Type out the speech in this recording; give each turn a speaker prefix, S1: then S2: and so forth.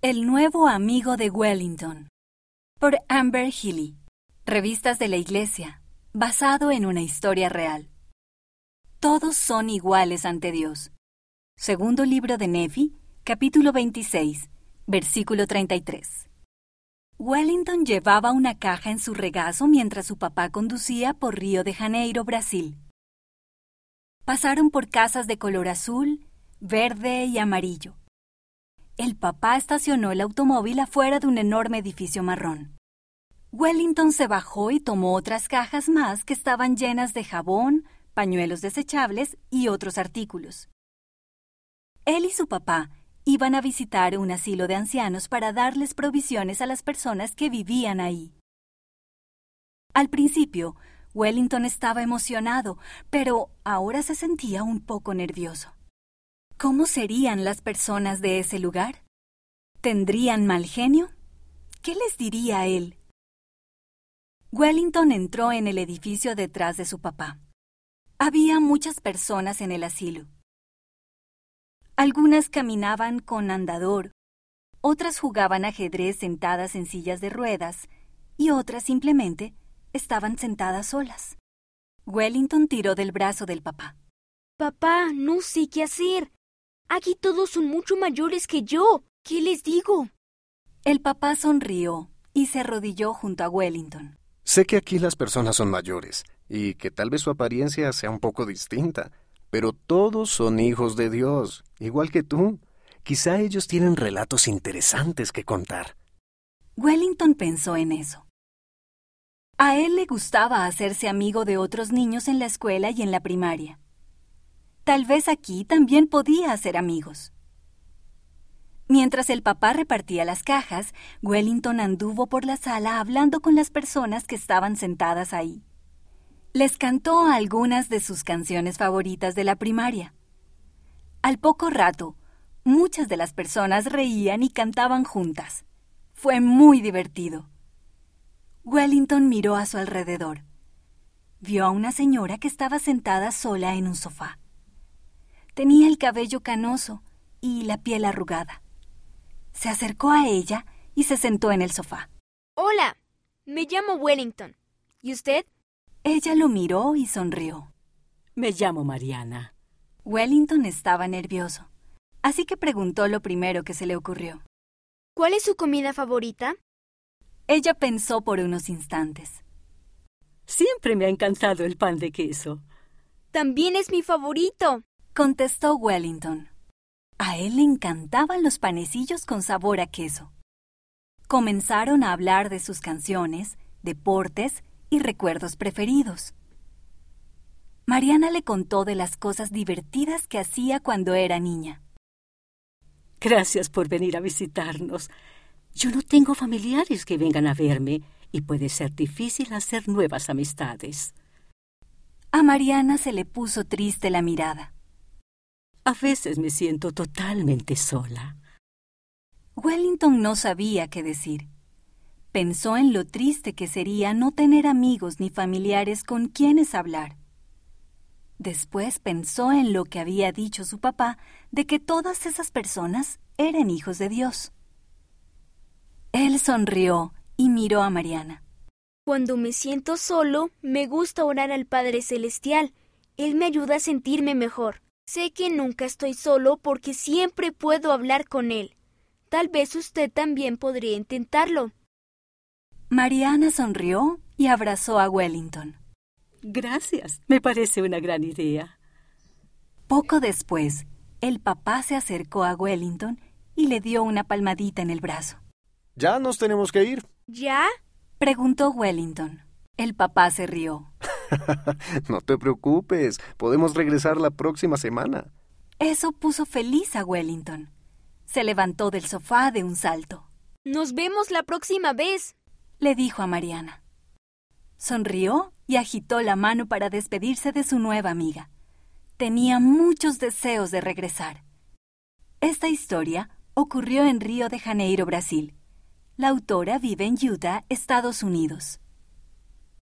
S1: El nuevo amigo de Wellington. Por Amber Healy. Revistas de la Iglesia. Basado en una historia real. Todos son iguales ante Dios. Segundo libro de Nefi, capítulo 26, versículo 33. Wellington llevaba una caja en su regazo mientras su papá conducía por Río de Janeiro, Brasil. Pasaron por casas de color azul, verde y amarillo. El papá estacionó el automóvil afuera de un enorme edificio marrón. Wellington se bajó y tomó otras cajas más que estaban llenas de jabón, pañuelos desechables y otros artículos. Él y su papá iban a visitar un asilo de ancianos para darles provisiones a las personas que vivían ahí. Al principio, Wellington estaba emocionado, pero ahora se sentía un poco nervioso. ¿Cómo serían las personas de ese lugar? ¿Tendrían mal genio? ¿Qué les diría él? Wellington entró en el edificio detrás de su papá. Había muchas personas en el asilo. Algunas caminaban con andador, otras jugaban ajedrez sentadas en sillas de ruedas y otras simplemente estaban sentadas solas. Wellington tiró del brazo del papá.
S2: Papá, no sé qué hacer. Aquí todos son mucho mayores que yo. ¿Qué les digo?
S1: El papá sonrió y se arrodilló junto a Wellington.
S3: Sé que aquí las personas son mayores y que tal vez su apariencia sea un poco distinta, pero todos son hijos de Dios, igual que tú. Quizá ellos tienen relatos interesantes que contar.
S1: Wellington pensó en eso. A él le gustaba hacerse amigo de otros niños en la escuela y en la primaria. Tal vez aquí también podía hacer amigos. Mientras el papá repartía las cajas, Wellington anduvo por la sala hablando con las personas que estaban sentadas ahí. Les cantó algunas de sus canciones favoritas de la primaria. Al poco rato, muchas de las personas reían y cantaban juntas. Fue muy divertido. Wellington miró a su alrededor. Vio a una señora que estaba sentada sola en un sofá. Tenía el cabello canoso y la piel arrugada. Se acercó a ella y se sentó en el sofá.
S2: Hola, me llamo Wellington. ¿Y usted?
S1: Ella lo miró y sonrió.
S4: Me llamo Mariana.
S1: Wellington estaba nervioso, así que preguntó lo primero que se le ocurrió.
S2: ¿Cuál es su comida favorita?
S1: Ella pensó por unos instantes.
S4: Siempre me ha encantado el pan de queso.
S2: También es mi favorito,
S1: contestó Wellington. A él le encantaban los panecillos con sabor a queso. Comenzaron a hablar de sus canciones, deportes y recuerdos preferidos. Mariana le contó de las cosas divertidas que hacía cuando era niña.
S4: Gracias por venir a visitarnos. Yo no tengo familiares que vengan a verme y puede ser difícil hacer nuevas amistades.
S1: A Mariana se le puso triste la mirada.
S4: A veces me siento totalmente sola.
S1: Wellington no sabía qué decir. Pensó en lo triste que sería no tener amigos ni familiares con quienes hablar. Después pensó en lo que había dicho su papá de que todas esas personas eran hijos de Dios. Él sonrió y miró a Mariana.
S2: Cuando me siento solo, me gusta orar al Padre Celestial. Él me ayuda a sentirme mejor. Sé que nunca estoy solo porque siempre puedo hablar con Él. Tal vez usted también podría intentarlo.
S1: Mariana sonrió y abrazó a Wellington.
S4: Gracias, me parece una gran idea.
S1: Poco después, el papá se acercó a Wellington y le dio una palmadita en el brazo.
S3: Ya nos tenemos que ir.
S2: ¿Ya?
S1: preguntó Wellington. El papá se rió.
S3: no te preocupes, podemos regresar la próxima semana.
S1: Eso puso feliz a Wellington. Se levantó del sofá de un salto.
S2: Nos vemos la próxima vez,
S1: le dijo a Mariana. Sonrió y agitó la mano para despedirse de su nueva amiga. Tenía muchos deseos de regresar. Esta historia ocurrió en Río de Janeiro, Brasil. La autora vive en Utah, Estados Unidos.